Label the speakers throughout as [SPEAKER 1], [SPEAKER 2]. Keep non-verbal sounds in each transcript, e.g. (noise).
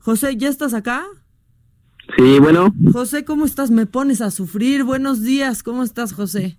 [SPEAKER 1] José, ¿ya estás acá?
[SPEAKER 2] Sí, bueno.
[SPEAKER 1] José, ¿cómo estás? Me pones a sufrir. Buenos días, ¿cómo estás, José?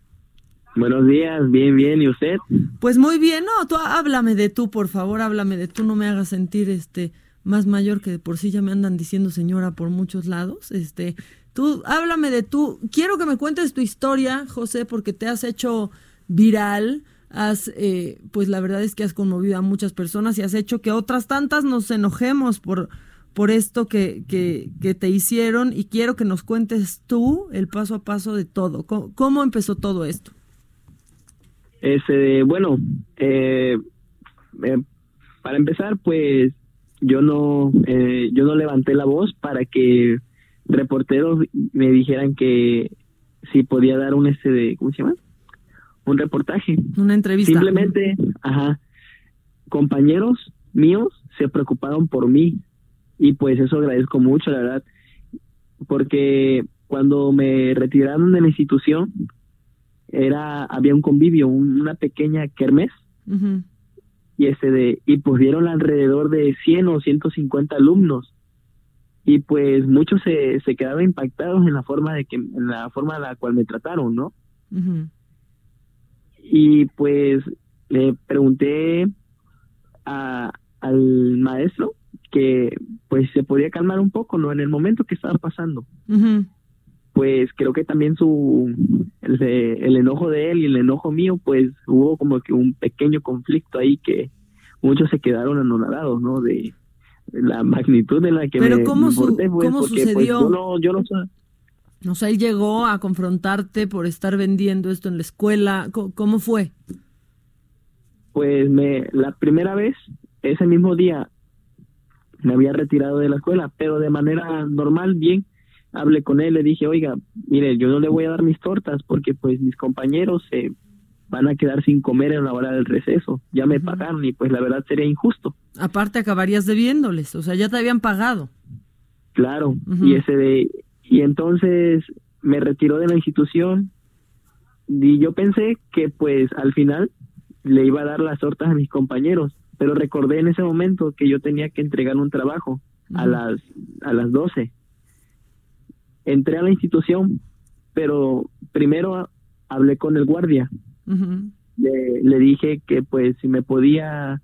[SPEAKER 2] Buenos días, bien, bien, ¿y usted?
[SPEAKER 1] Pues muy bien, no, tú háblame de tú, por favor, háblame de tú, no me hagas sentir este más mayor que de por sí ya me andan diciendo señora por muchos lados. Este, tú háblame de tú. Quiero que me cuentes tu historia, José, porque te has hecho viral. Has, eh, pues la verdad es que has conmovido a muchas personas y has hecho que otras tantas nos enojemos por, por esto que, que, que te hicieron y quiero que nos cuentes tú el paso a paso de todo. cómo empezó todo esto?
[SPEAKER 2] Este, bueno, eh, eh, para empezar, pues yo no, eh, yo no levanté la voz para que reporteros me dijeran que si podía dar un este de, ¿cómo se llama? Un reportaje.
[SPEAKER 1] Una entrevista.
[SPEAKER 2] Simplemente, ajá, compañeros míos se preocuparon por mí y pues eso agradezco mucho, la verdad, porque cuando me retiraron de la institución, era había un convivio, una pequeña kermés. Y ese de y pues dieron alrededor de 100 o 150 alumnos. Y pues muchos se, se quedaron impactados en la forma de que en la forma en la cual me trataron, ¿no? Y pues le pregunté a, al maestro que pues se podía calmar un poco, ¿no? En el momento que estaba pasando pues creo que también su el, el, enojo de él y el enojo mío, pues hubo como que un pequeño conflicto ahí que muchos se quedaron anonadados, ¿no? De, la magnitud de la que
[SPEAKER 1] Pero
[SPEAKER 2] me,
[SPEAKER 1] ¿cómo,
[SPEAKER 2] pues,
[SPEAKER 1] ¿cómo pues, sucedió?
[SPEAKER 2] yo no, yo no sé.
[SPEAKER 1] O sea, él llegó a confrontarte por estar vendiendo esto en la escuela. ¿Cómo, fue?
[SPEAKER 2] Pues me, la primera vez, ese mismo día, me había retirado de la escuela, pero de manera normal, bien hablé con él, le dije, oiga, mire, yo no le voy a dar mis tortas porque pues mis compañeros se van a quedar sin comer en la hora del receso, ya me pagaron y pues la verdad sería injusto.
[SPEAKER 1] Aparte acabarías debiéndoles, o sea, ya te habían pagado.
[SPEAKER 2] Claro, y ese de, y entonces me retiró de la institución y yo pensé que pues al final le iba a dar las tortas a mis compañeros, pero recordé en ese momento que yo tenía que entregar un trabajo a las a las 12 entré a la institución, pero primero hablé con el guardia. le, dije que pues si me podía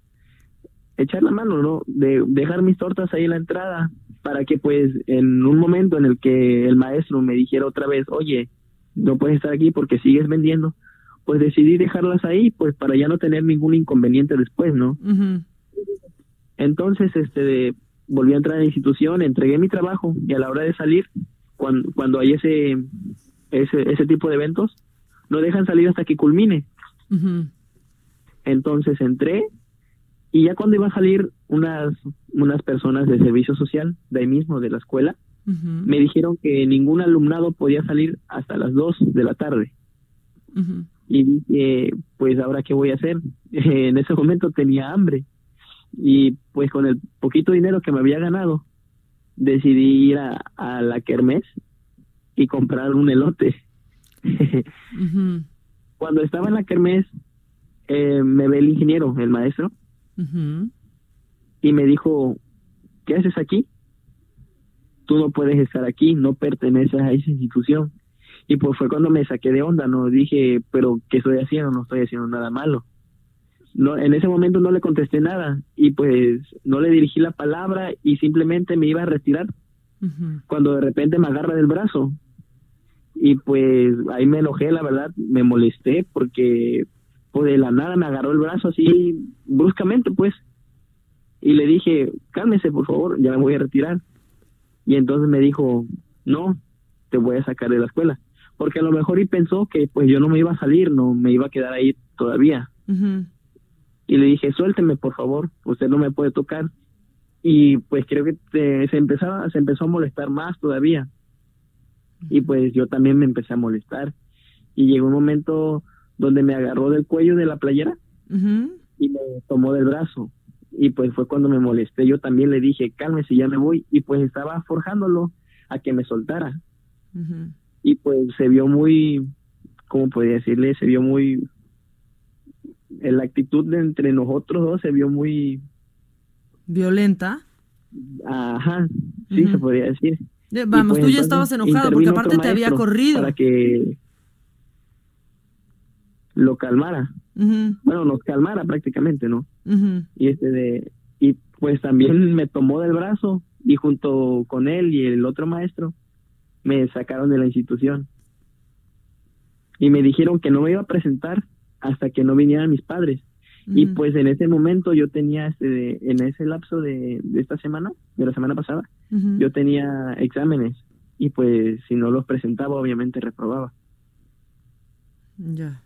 [SPEAKER 2] echar la mano, ¿no? De dejar mis tortas ahí en la entrada para que pues en un momento en el que el maestro me dijera otra vez, oye, no puedes estar aquí porque sigues vendiendo, pues decidí dejarlas ahí pues para ya no tener ningún inconveniente después, ¿no? Entonces, este, volví a entrar a la institución, entregué mi trabajo y a la hora de salir, cuando, cuando hay ese, ese, ese tipo de eventos, no dejan salir hasta que culmine. Entonces entré y ya cuando iba a salir unas, unas personas de servicio social, de ahí mismo, de la escuela, me dijeron que ningún alumnado podía salir hasta las 2 de la tarde. Y dije, pues ahora qué voy a hacer. (laughs) en ese momento tenía hambre y pues con el poquito dinero que me había ganado, decidí ir a, la Kermés y comprar un elote. (laughs) Cuando estaba en la Kermés, eh, me ve el ingeniero, el maestro, y me dijo, ¿qué haces aquí? Tú no puedes estar aquí, no perteneces a esa institución. Y pues fue cuando me saqué de onda, ¿no? Dije, pero ¿qué estoy haciendo? No estoy haciendo nada malo no, en ese momento no le contesté nada y pues no le dirigí la palabra y simplemente me iba a retirar. Cuando de repente me agarra del brazo y pues ahí me enojé la verdad me molesté porque pues de la nada me agarró el brazo así bruscamente pues. Y le dije cálmese por favor ya me voy a retirar y entonces me dijo no te voy a sacar de la escuela porque a lo mejor y pensó que pues yo no me iba a salir no me iba a quedar ahí todavía y le dije, suélteme por favor, usted no me puede tocar. Y pues creo que se, empezaba, se empezó a molestar más todavía. Y pues yo también me empecé a molestar. Y llegó un momento donde me agarró del cuello de la playera y me tomó del brazo. Y pues fue cuando me molesté. Yo también le dije, cálmese, ya me voy. Y pues estaba forjándolo a que me soltara. Y pues se vio muy, ¿cómo podría decirle? Se vio muy la actitud de entre nosotros dos se vio muy
[SPEAKER 1] violenta.
[SPEAKER 2] Ajá, sí se podría decir.
[SPEAKER 1] Vamos, pues tú ya estabas enojado porque aparte te había corrido.
[SPEAKER 2] Para que lo calmara. Bueno, nos calmara prácticamente, ¿no? Y este de y pues también me tomó del brazo y junto con él y el otro maestro me sacaron de la institución. Y me dijeron que no me iba a presentar hasta que no vinieran mis padres. Y pues en ese momento yo tenía, este, en ese lapso de, de, esta semana, de la semana pasada, yo tenía exámenes y pues si no los presentaba obviamente reprobaba.
[SPEAKER 1] Ya.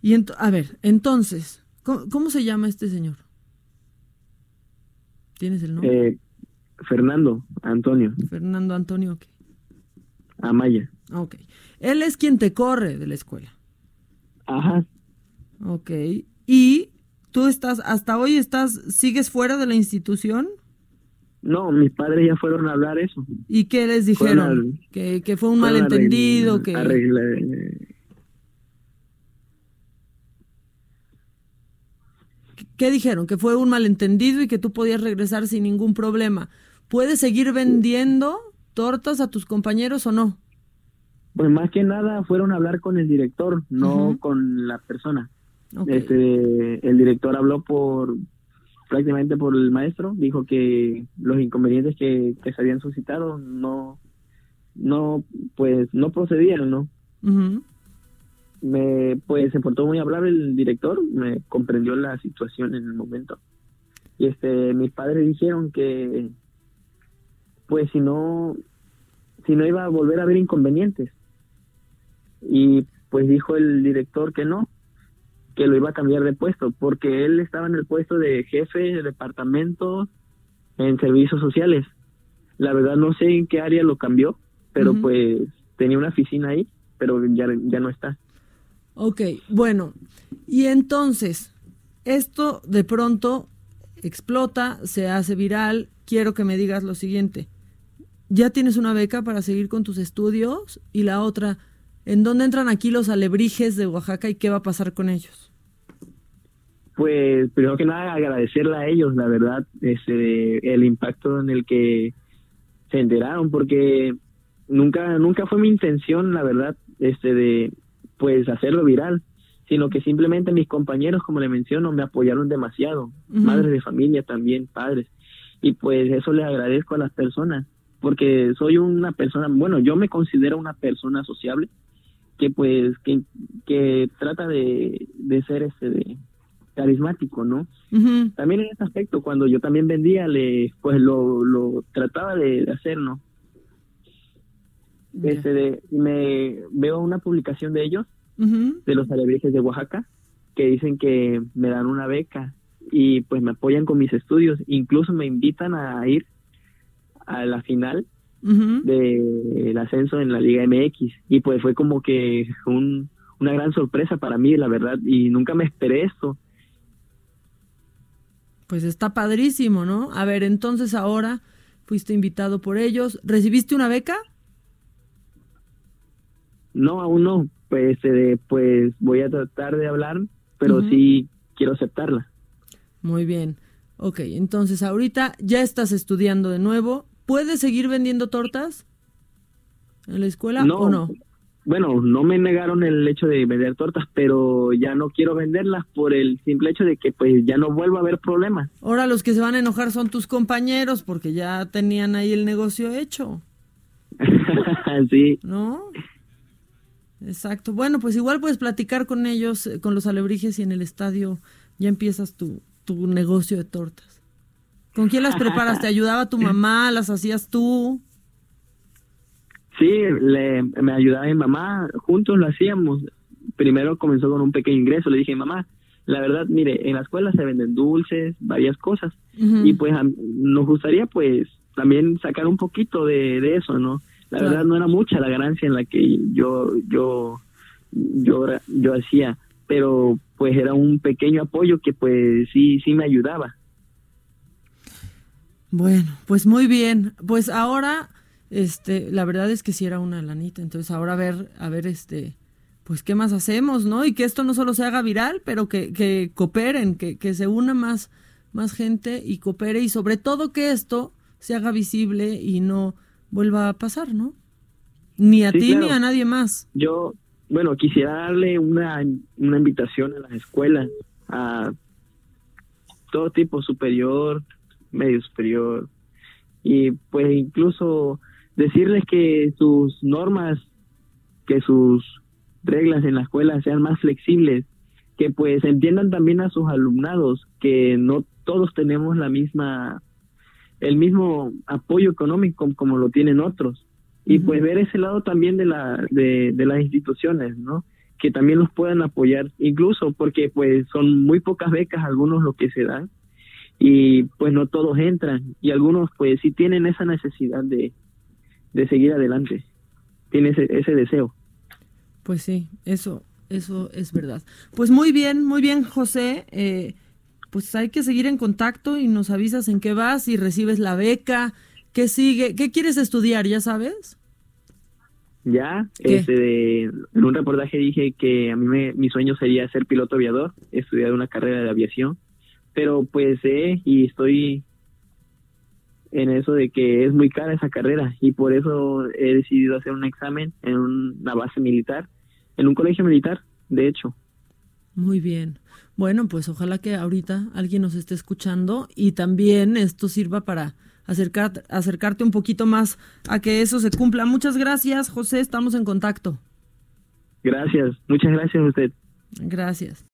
[SPEAKER 1] Y a ver, entonces, ¿cómo, se llama este señor? ¿Tienes el nombre?
[SPEAKER 2] Eh, Fernando Antonio.
[SPEAKER 1] Fernando Antonio, ¿qué?
[SPEAKER 2] Amaya.
[SPEAKER 1] Ok. Él es quien te corre de la escuela.
[SPEAKER 2] Ajá.
[SPEAKER 1] Ok. ¿Y tú estás, hasta hoy estás, sigues fuera de la institución?
[SPEAKER 2] No, mis padres ya fueron a hablar eso.
[SPEAKER 1] ¿Y qué les dijeron? que, fue un malentendido, que... ¿Qué dijeron? Que fue un malentendido y que tú podías regresar sin ningún problema. ¿Puedes seguir vendiendo tortas a tus compañeros o no?
[SPEAKER 2] Pues más que nada fueron a hablar con el director, no con la persona. Este, el director habló por prácticamente por el maestro, dijo que los inconvenientes que, se habían suscitado no, no, pues no procedían, ¿no? Me, pues se portó muy hablar el director, me comprendió la situación en el momento. Y este, mis padres dijeron que, pues si no, si no iba a volver a haber inconvenientes. Y pues dijo el director que no, que lo iba a cambiar de puesto, porque él estaba en el puesto de jefe de departamento en servicios sociales. La verdad no sé en qué área lo cambió, pero pues tenía una oficina ahí, pero ya, ya no está.
[SPEAKER 1] Ok, bueno, y entonces, esto de pronto explota, se hace viral, quiero que me digas lo siguiente, ya tienes una beca para seguir con tus estudios y la otra, ¿En dónde entran aquí los alebrijes de Oaxaca y qué va a pasar con ellos?
[SPEAKER 2] Pues primero que nada agradecerle a ellos, la verdad, este, el impacto en el que se enteraron, porque nunca nunca fue mi intención, la verdad, este de pues hacerlo viral, sino que simplemente mis compañeros, como le menciono, me apoyaron demasiado, madres de familia también, padres, y pues eso le agradezco a las personas, porque soy una persona, bueno, yo me considero una persona sociable, que pues que, que trata de, de ser este de carismático, ¿no? También en ese aspecto, cuando yo también vendía, le pues lo, lo trataba de, hacer, ¿no? Este de, me veo una publicación de ellos, de los alebrijes de Oaxaca, que dicen que me dan una beca y pues me apoyan con mis estudios, incluso me invitan a ir a la final del ascenso en la Liga MX y pues fue como que un, una gran sorpresa para mí, la verdad, y nunca me esperé esto.
[SPEAKER 1] Pues está padrísimo, ¿no? A ver, entonces ahora fuiste invitado por ellos, ¿recibiste una beca?
[SPEAKER 2] No, aún no, pues, eh, pues voy a tratar de hablar, pero sí quiero aceptarla.
[SPEAKER 1] Muy bien. Ok, entonces ahorita ya estás estudiando de nuevo, ¿Puedes seguir vendiendo tortas en la escuela o no?
[SPEAKER 2] Bueno, no me negaron el hecho de vender tortas, pero ya no quiero venderlas por el simple hecho de que pues ya no vuelvo a haber problemas.
[SPEAKER 1] Ahora los que se van a enojar son tus compañeros porque ya tenían ahí el negocio hecho. (laughs)
[SPEAKER 2] sí.
[SPEAKER 1] ¿No? Exacto. Bueno, pues igual puedes platicar con ellos, eh, con los alebrijes y en el estadio ya empiezas tu, tu negocio de tortas. ¿Con quién las preparas? ¿Te ayudaba tu (laughs) mamá? ¿Las hacías tú?
[SPEAKER 2] Sí, le, me ayudaba mi mamá, juntos lo hacíamos. Primero comenzó con un pequeño ingreso, le dije, mamá, la verdad, mire, en la escuela se venden dulces, varias cosas, y pues nos gustaría pues también sacar un poquito de, eso, ¿no? La verdad no era mucha la ganancia en la que yo, yo, yo, yo hacía, pero pues era un pequeño apoyo que pues sí, sí me ayudaba.
[SPEAKER 1] Bueno, pues muy bien. Pues ahora, este, la verdad es que sí era una lanita. Entonces ahora a ver, a ver, este, pues qué más hacemos, ¿no? Y que esto no solo se haga viral, pero que, que cooperen, que, que se una más, más gente y coopere y sobre todo que esto se haga visible y no vuelva a pasar, ¿no? Ni a ti ni a nadie más.
[SPEAKER 2] Yo, bueno, quisiera darle una, una invitación a las escuelas, a todo tipo superior, medio superior, y pues incluso decirles que sus normas, que sus reglas en la escuela sean más flexibles, que pues entiendan también a sus alumnados que no todos tenemos la misma el mismo apoyo económico como lo tienen otros. Y pues ver ese lado también de la de, de las instituciones no que también los puedan apoyar incluso porque pues son muy pocas becas algunos lo que se dan y pues no todos entran. Y algunos pues sí tienen esa necesidad de, de seguir adelante. Tienen ese, ese deseo.
[SPEAKER 1] Pues sí eso eso es verdad. Pues muy bien muy bien José. Eh, pues hay que seguir en contacto y nos avisas en qué vas y recibes la beca. Qué sigue qué quieres estudiar ya sabes
[SPEAKER 2] ya, este, en un reportaje dije que a mí me, mi sueño sería ser piloto aviador, estudiar una carrera de aviación, pero pues eh, y estoy en eso de que es muy cara esa carrera y por eso he decidido hacer un examen en una base militar, en un colegio militar, de hecho.
[SPEAKER 1] Muy bien. Bueno, pues ojalá que ahorita alguien nos esté escuchando y también esto sirva para acercar, acercarte un poquito más a que eso se cumpla. Muchas gracias, José, estamos en contacto.
[SPEAKER 2] Gracias, muchas gracias a usted.
[SPEAKER 1] Gracias.